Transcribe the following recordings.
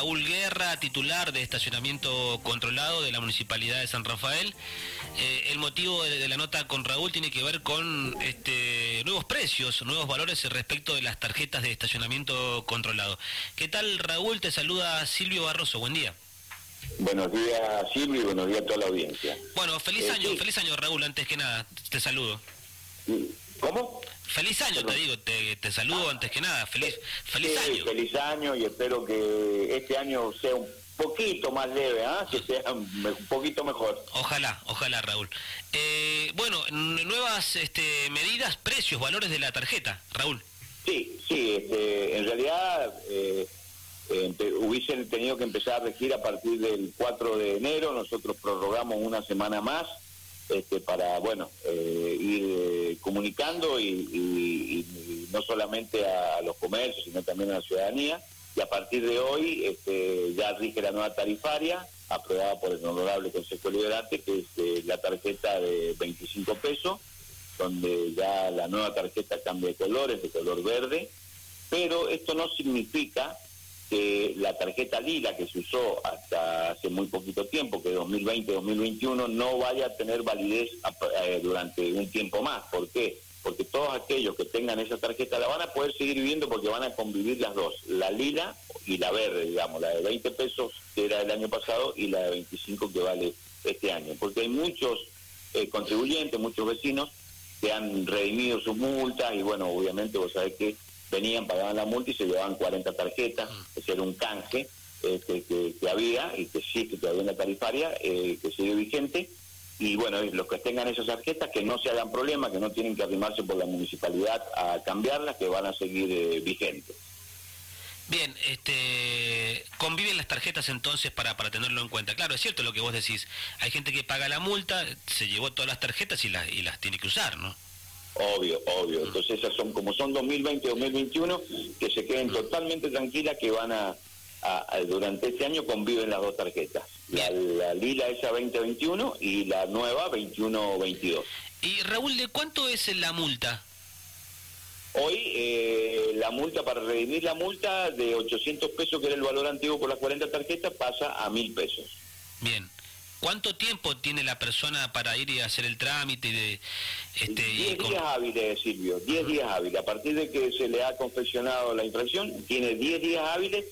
Raúl Guerra, titular de estacionamiento controlado de la Municipalidad de San Rafael. Eh, el motivo de, la nota con Raúl tiene que ver con este, nuevos precios, nuevos valores respecto de las tarjetas de estacionamiento controlado. ¿Qué tal Raúl? Te saluda Silvio Barroso, buen día. Buenos días Silvio y buenos días a toda la audiencia. Bueno, feliz eh, año, feliz año Raúl, antes que nada, te saludo. ¿Cómo? Feliz año, te digo, te, saludo antes que nada, feliz, feliz año. Feliz año y espero que este año sea un poquito más leve, ¿ah? que sea un poquito mejor. Ojalá, ojalá, Raúl. Eh, bueno, nuevas este, medidas, precios, valores de la tarjeta, Raúl. Sí, sí, este, en realidad eh, hubiesen tenido que empezar a regir a partir del 4 de enero, nosotros prorrogamos una semana más este, para, bueno, eh, ir eh, comunicando y, no solamente a los comercios, sino también a la ciudadanía. Y a partir de hoy este, ya rige la nueva tarifaria, aprobada por el honorable Consejo Liberante, que es eh, la tarjeta de 25 pesos, donde ya la nueva tarjeta cambia de colores, de color verde, pero esto no significa que la tarjeta lila que se usó hasta hace muy poquito tiempo, que 2020-2021, no vaya a tener validez eh, durante un tiempo más. ¿Por qué? Porque todos aquellos que tengan esa tarjeta la van a poder seguir viviendo porque van a convivir las dos, la lila y la verde, digamos, la de 20 pesos que era el año pasado y la de 25 que vale este año. Porque hay muchos eh, contribuyentes, muchos vecinos que han redimido sus multas y bueno, obviamente vos sabés que venían, pagaban la multa y se llevaban 40 tarjetas, mm. ese era un canje este, que, había y que sí, que todavía en la tarifaria, eh, que sigue vigente. Y bueno, los que tengan esas tarjetas, que no se hagan problema, que no tienen que arrimarse por la municipalidad a cambiarlas, que van a seguir eh, vigentes. Bien, este, conviven las tarjetas entonces para, para tenerlo en cuenta. Claro, es cierto lo que vos decís. Hay gente que paga la multa, se llevó todas las tarjetas y las, y las tiene que usar, ¿no? Obvio, obvio. Entonces esas son, como son 2020, 2021, que se queden totalmente tranquilas que van a, durante este año conviven las dos tarjetas. La, lila esa 2021 y la nueva 2122. Y Raúl, ¿de cuánto es la multa? Hoy eh, la multa, para redimir la multa de 800 pesos, que era el valor antiguo por las 40 tarjetas, pasa a 1000 pesos. Bien. ¿Cuánto tiempo tiene la persona para ir y hacer el trámite? De, este, 10 días hábiles, Silvio, 10 días hábiles. A partir de que se le ha confeccionado la infracción, tiene 10 días hábiles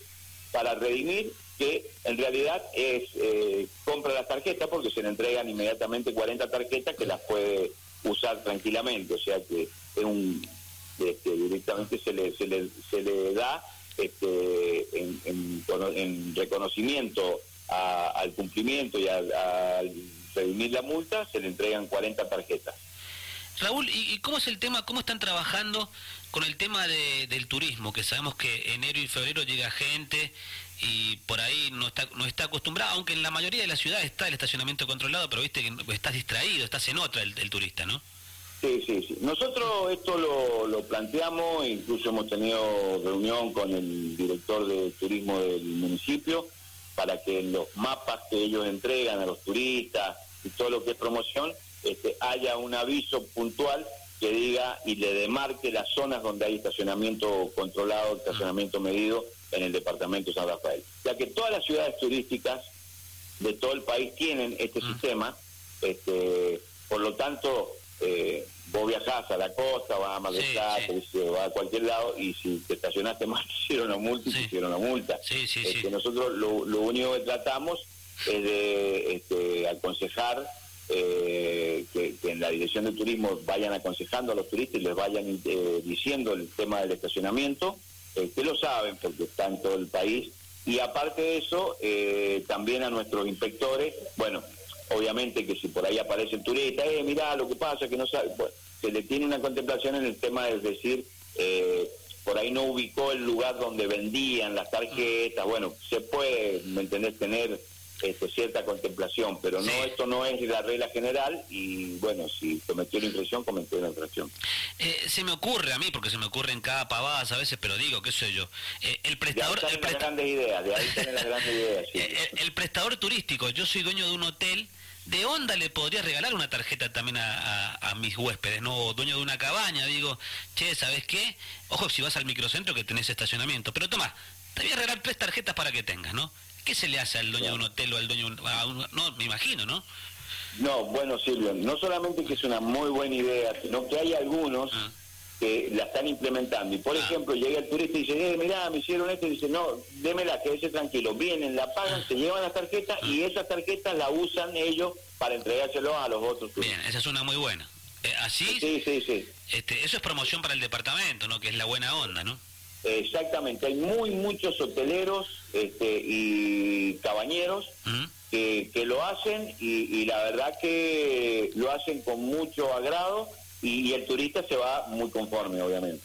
para redimir, que en realidad es eh, compra las tarjetas porque se le entregan inmediatamente 40 tarjetas que las puede usar tranquilamente. O sea que es un este, directamente se le, se le, se le da este, en, en reconocimiento al cumplimiento y al, redimir la multa, se le entregan 40 tarjetas. Raúl, ¿y, cómo es el tema, cómo están trabajando con el tema del turismo? Que sabemos que enero y febrero llega gente y por ahí no está, no está acostumbrado, aunque en la mayoría de las ciudades está el estacionamiento controlado, pero viste que estás distraído, estás en otra el, turista, ¿no? Sí, sí, sí. Nosotros esto lo, lo, planteamos, incluso hemos tenido reunión con el director de turismo del municipio, para que en los mapas que ellos entregan a los turistas y todo lo que es promoción, este, haya un aviso puntual que diga y le demarque las zonas donde hay estacionamiento controlado, estacionamiento medido en el departamento de San Rafael. Ya que todas las ciudades turísticas de todo el país tienen este sistema, este, por lo tanto, eh, vos viajás a la costa, vas a Maguesá, sí, vas a cualquier lado y si te estacionaste mal te hicieron una multa y te hicieron una multa. Este, nosotros lo, único que tratamos es de este, aconsejar eh, que, en la dirección de turismo vayan aconsejando a los turistas y les vayan eh, diciendo el tema del estacionamiento, eh, que lo saben porque está en todo el país. Y aparte de eso, también a nuestros inspectores, bueno, obviamente que si por ahí aparece el turista, eh, mirá lo que pasa, que no sabe, se le tiene una contemplación en el tema de decir, eh, por ahí no ubicó el lugar donde vendían las tarjetas, bueno, se puede, ¿me entendés?, tener este, cierta contemplación, pero no esto no es la regla general y bueno, si cometió la infracción, cometió la infracción. Eh, se me ocurre a mí, porque se me ocurre en cada pavada a veces, pero digo, qué sé yo, eh, el prestador... De las grandes ideas, de ahí las grandes ideas. el prestador turístico, yo soy dueño de un hotel de onda le podría regalar una tarjeta también a, mis huéspedes, ¿no? dueño de una cabaña, digo, che, ¿sabes qué? Ojo si vas al microcentro que tenés estacionamiento, pero toma, te voy a regalar tres tarjetas para que tengas, ¿no? ¿Qué se le hace al dueño de un hotel o al dueño de un, No, me imagino, ¿no? No, bueno, Silvio, no solamente que es una muy buena idea, sino que hay algunos ah. que la están implementando. Y por ah. ejemplo, llega el turista y dice, eh, mirá, me hicieron esto, y dice, no, démela, quédese tranquilo. Vienen, la pagan, se llevan la tarjeta y esa tarjeta la usan ellos para entregárselo a los otros turistas. Bien, esa es una muy buena. Eh, ¿Así? Sí, sí, sí. Este, eso es promoción para el departamento, ¿no? Que es la buena onda, ¿no? Exactamente, hay muy muchos hoteleros este, y cabañeros que, lo hacen y, la verdad que lo hacen con mucho agrado y, el turista se va muy conforme, obviamente.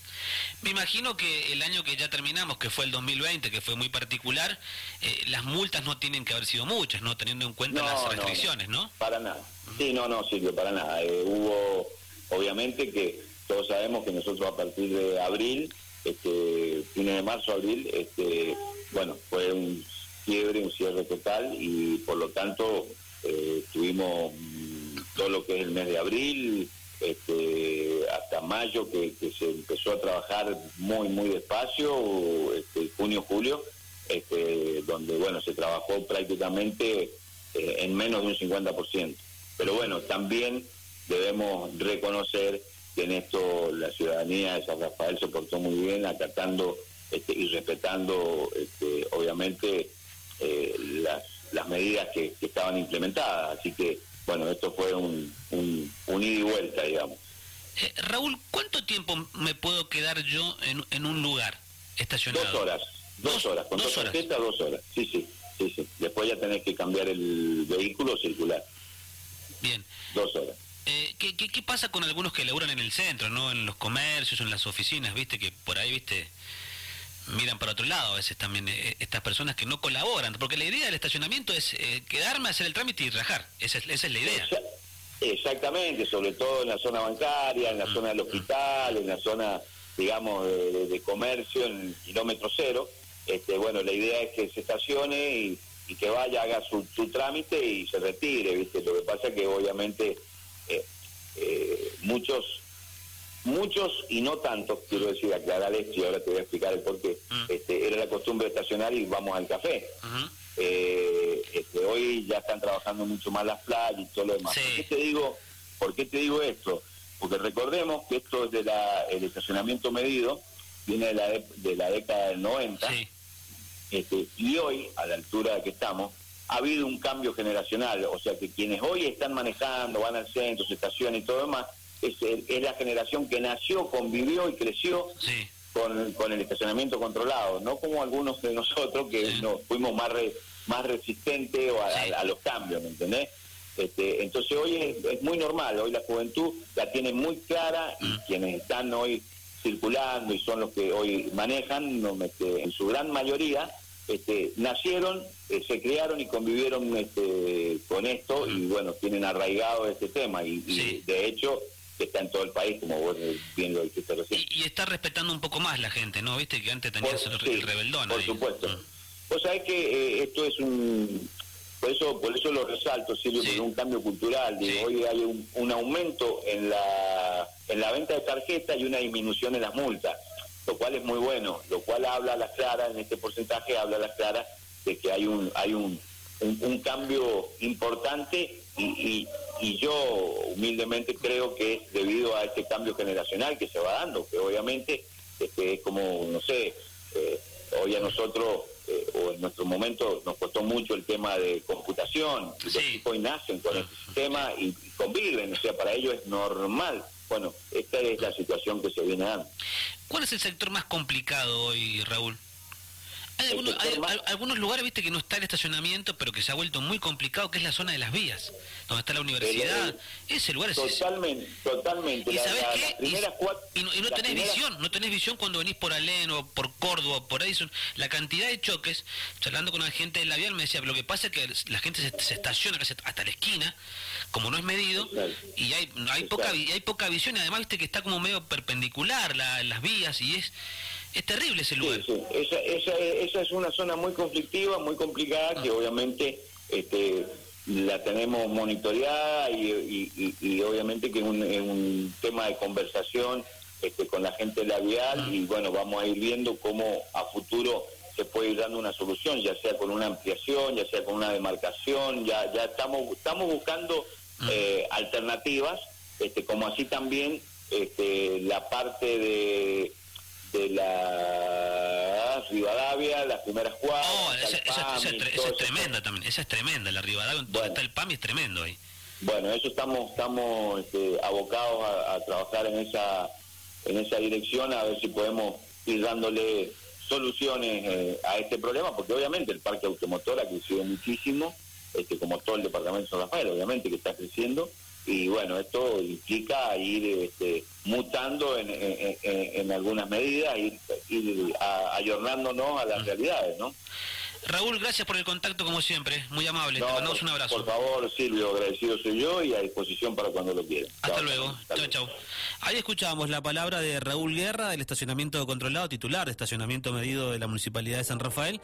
Me imagino que el año que ya terminamos, que fue el 2020, que fue muy particular, eh, las multas no tienen que haber sido muchas, ¿no? Teniendo en cuenta las restricciones, no, Para nada. Sí, no, no, Silvio, para nada. Eh, hubo, obviamente que todos sabemos que nosotros a partir de abril, este, fines de marzo, abril, este, bueno, fue un quiebre, un cierre total y por lo tanto eh, tuvimos mm, todo lo que es el mes de abril este, hasta mayo que, se empezó a trabajar muy muy despacio, este, junio, julio, este, donde bueno se trabajó prácticamente eh, en menos de un 50%. Pero bueno, también debemos reconocer que en esto la ciudadanía de San Rafael se portó muy bien, acatando este, y respetando este, obviamente eh, las, las medidas que, estaban implementadas. Así que, bueno, esto fue un, un, ida y vuelta, digamos. Eh, Raúl, ¿cuánto tiempo me puedo quedar yo en, en un lugar estacionado? Dos horas, dos, horas, con dos horas. dos horas, sí, sí, sí, sí. Después ya tenés que cambiar el vehículo circular. Bien. Dos horas. Eh, ¿qué, qué, qué pasa con algunos que laburan en el centro, no en los comercios, en las oficinas, viste, que por ahí, viste, miran para otro lado a veces también eh, estas personas que no colaboran, porque la idea del estacionamiento es eh, quedarme a hacer el trámite y rajar, esa es, esa es la idea. Exactamente, sobre todo en la zona bancaria, en la mm. zona del hospital, en la zona, digamos, de, comercio, en el kilómetro cero. Este, bueno, la idea es que se estacione y, que vaya, haga su, su, trámite y se retire, ¿viste? Lo que pasa es que obviamente eh, muchos muchos y no tantos, quiero decir, aclarar esto y ahora te voy a explicar el por qué. Mm. Este, era la costumbre estacionar y vamos al café. Eh, este, hoy ya están trabajando mucho más las playas y todo lo demás. ¿Por, qué te digo, ¿Por qué te digo esto? Porque recordemos que esto es de la, el estacionamiento medido, viene de la, de la década del 90, este, y hoy, a la altura que estamos, ha habido un cambio generacional, o sea que quienes hoy están manejando, van al centro, se estacionan y todo demás, es, la generación que nació, convivió y creció con, el estacionamiento controlado, no como algunos de nosotros que nos fuimos más más resistentes a, los cambios, ¿me entendés? Este, entonces hoy es, muy normal, hoy la juventud la tiene muy clara y mm. quienes están hoy circulando y son los que hoy manejan, este, en su gran mayoría, este, nacieron, eh, se criaron y convivieron este, con esto y bueno, tienen arraigado este tema y, y de hecho está en todo el país, como vos bien lo dijiste recién. Y, está respetando un poco más la gente, ¿no? Viste que antes tenías el, rebeldón. Por supuesto. Mm. Vos sabés que eh, esto es un... Por eso, por eso lo resalto, Silvio, sí. un cambio cultural. Hoy hay un, aumento en la, en la venta de tarjetas y una disminución en las multas, lo cual es muy bueno, lo cual habla a las claras, en este porcentaje habla a las claras de que hay un, hay un, un cambio importante y, y, yo humildemente creo que es debido a este cambio generacional que se va dando, que obviamente este, es como, no sé, eh, hoy a nosotros, eh, o en nuestro momento, nos costó mucho el tema de computación, los chicos nacen con este sistema y, conviven, o sea, para ellos es normal. Bueno, esta es la situación que se viene dando. ¿Cuál es el sector más complicado hoy, Raúl? Hay algunos, lugares, viste, que no está el estacionamiento, pero que se ha vuelto muy complicado, que es la zona de las vías, donde está la universidad. Ese lugar es... Totalmente, totalmente. ¿Y sabes qué? Y, no, tenés visión, no tenés visión cuando venís por Alén o por Córdoba, por Edison. La cantidad de choques, charlando con la gente de la vía, me decía, lo que pasa es que la gente se, estaciona hasta la esquina, como no es medido, y hay, hay, poca, hay poca visión, y además, viste, que está como medio perpendicular las vías, y es es terrible ese lugar. Sí, Esa, esa, esa, es una zona muy conflictiva, muy complicada, que ah. obviamente este, la tenemos monitoreada y, y, obviamente que es un, un, tema de conversación este, con la gente labial ah. y bueno, vamos a ir viendo cómo a futuro se puede ir dando una solución, ya sea con una ampliación, ya sea con una demarcación, ya ya estamos estamos buscando. Eh, alternativas, este, como así también este, la parte de de la Rivadavia, las primeras cuadras. Oh, esa, es tremenda también, esa es tremenda, la Rivadavia, donde está el PAMI es tremendo ahí. Bueno, eso estamos estamos este, abocados a, trabajar en esa en esa dirección, a ver si podemos ir dándole soluciones eh, a este problema, porque obviamente el parque automotor ha crecido muchísimo, este, como todo el departamento de San Rafael, obviamente que está creciendo, y bueno, esto implica ir este, mutando en, en, algunas medidas, ir, ir ayornándonos a las realidades, ¿no? Raúl, gracias por el contacto como siempre, muy amable. Te mandamos un abrazo. Por favor, Silvio, agradecido soy yo y a disposición para cuando lo quieran. Hasta luego. Chao, chao. Ahí escuchábamos la palabra de Raúl Guerra del estacionamiento controlado, titular de estacionamiento medido de la Municipalidad de San Rafael,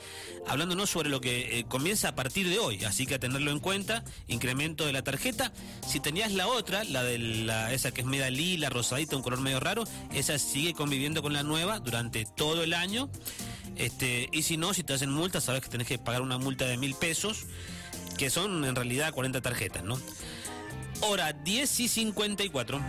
hablándonos sobre lo que eh, comienza a partir de hoy, así que a tenerlo en cuenta, incremento de la tarjeta. Si tenías la otra, la de la, esa que es media lila, rosadita, un color medio raro, esa sigue conviviendo con la nueva durante todo el año. Este, y si no, si te hacen multa, sabes que tenés que pagar una multa de mil pesos, que son en realidad 40 tarjetas, ¿no? Hora 10 y 54.